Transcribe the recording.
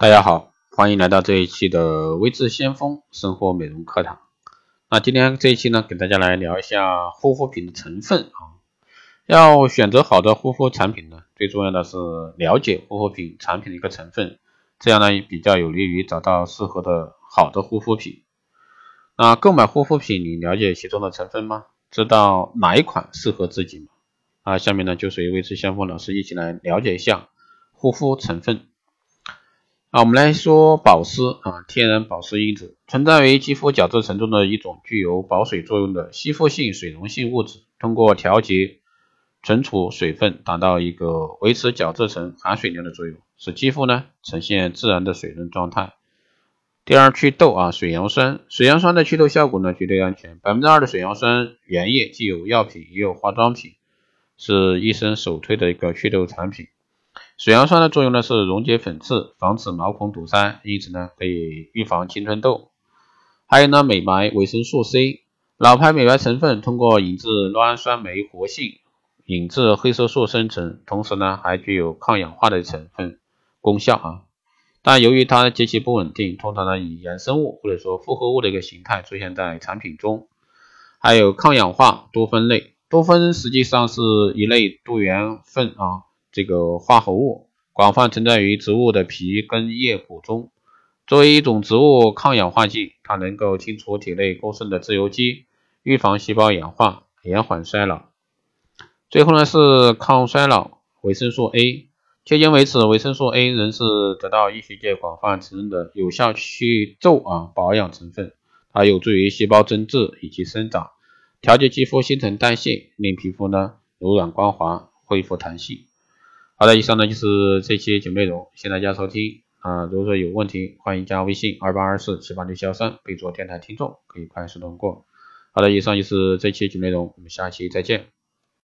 大家好，欢迎来到这一期的微智先锋生活美容课堂。那今天这一期呢，给大家来聊一下护肤品的成分啊。要选择好的护肤产品呢，最重要的是了解护肤品产品的一个成分，这样呢也比较有利于找到适合的好的护肤品。那购买护肤品，你了解其中的成分吗？知道哪一款适合自己吗？啊，下面呢就随微智先锋老师一起来了解一下护肤成分。啊，我们来说保湿啊，天然保湿因子存在于肌肤角质层中的一种具有保水作用的吸附性水溶性物质，通过调节、存储水分，达到一个维持角质层含水量的作用，使肌肤呢呈现自然的水润状态。第二，祛痘啊，水杨酸，水杨酸的祛痘效果呢绝对安全，百分之二的水杨酸原液既有药品也有化妆品，是医生首推的一个祛痘产品。水杨酸的作用呢是溶解粉刺，防止毛孔堵塞，因此呢可以预防青春痘。还有呢美白维生素 C，老牌美白成分通过引致酪氨酸酶活性，引致黑色素生成，同时呢还具有抗氧化的成分功效啊。但由于它极其不稳定，通常呢以衍生物或者说复合物的一个形态出现在产品中。还有抗氧化多酚类，多酚实际上是一类多元酚啊。这个化合物广泛存在于植物的皮、根、叶、果中。作为一种植物抗氧化剂，它能够清除体内过剩的自由基，预防细胞氧化，延缓衰老。最后呢是抗衰老维生素 A。迄今为止，维生素 A 仍是得到医学界广泛承认的有效去皱啊保养成分。它有助于细胞增殖以及生长，调节肌肤新陈代谢，令皮肤呢柔软光滑，恢复弹性。好的，以上呢就是这期节目内容，谢谢大家收听啊！如果说有问题，欢迎加微信二八二四七八六七幺三，备注电台听众，可以快速通过。好的，以上就是这期节目内容，我们下期再见。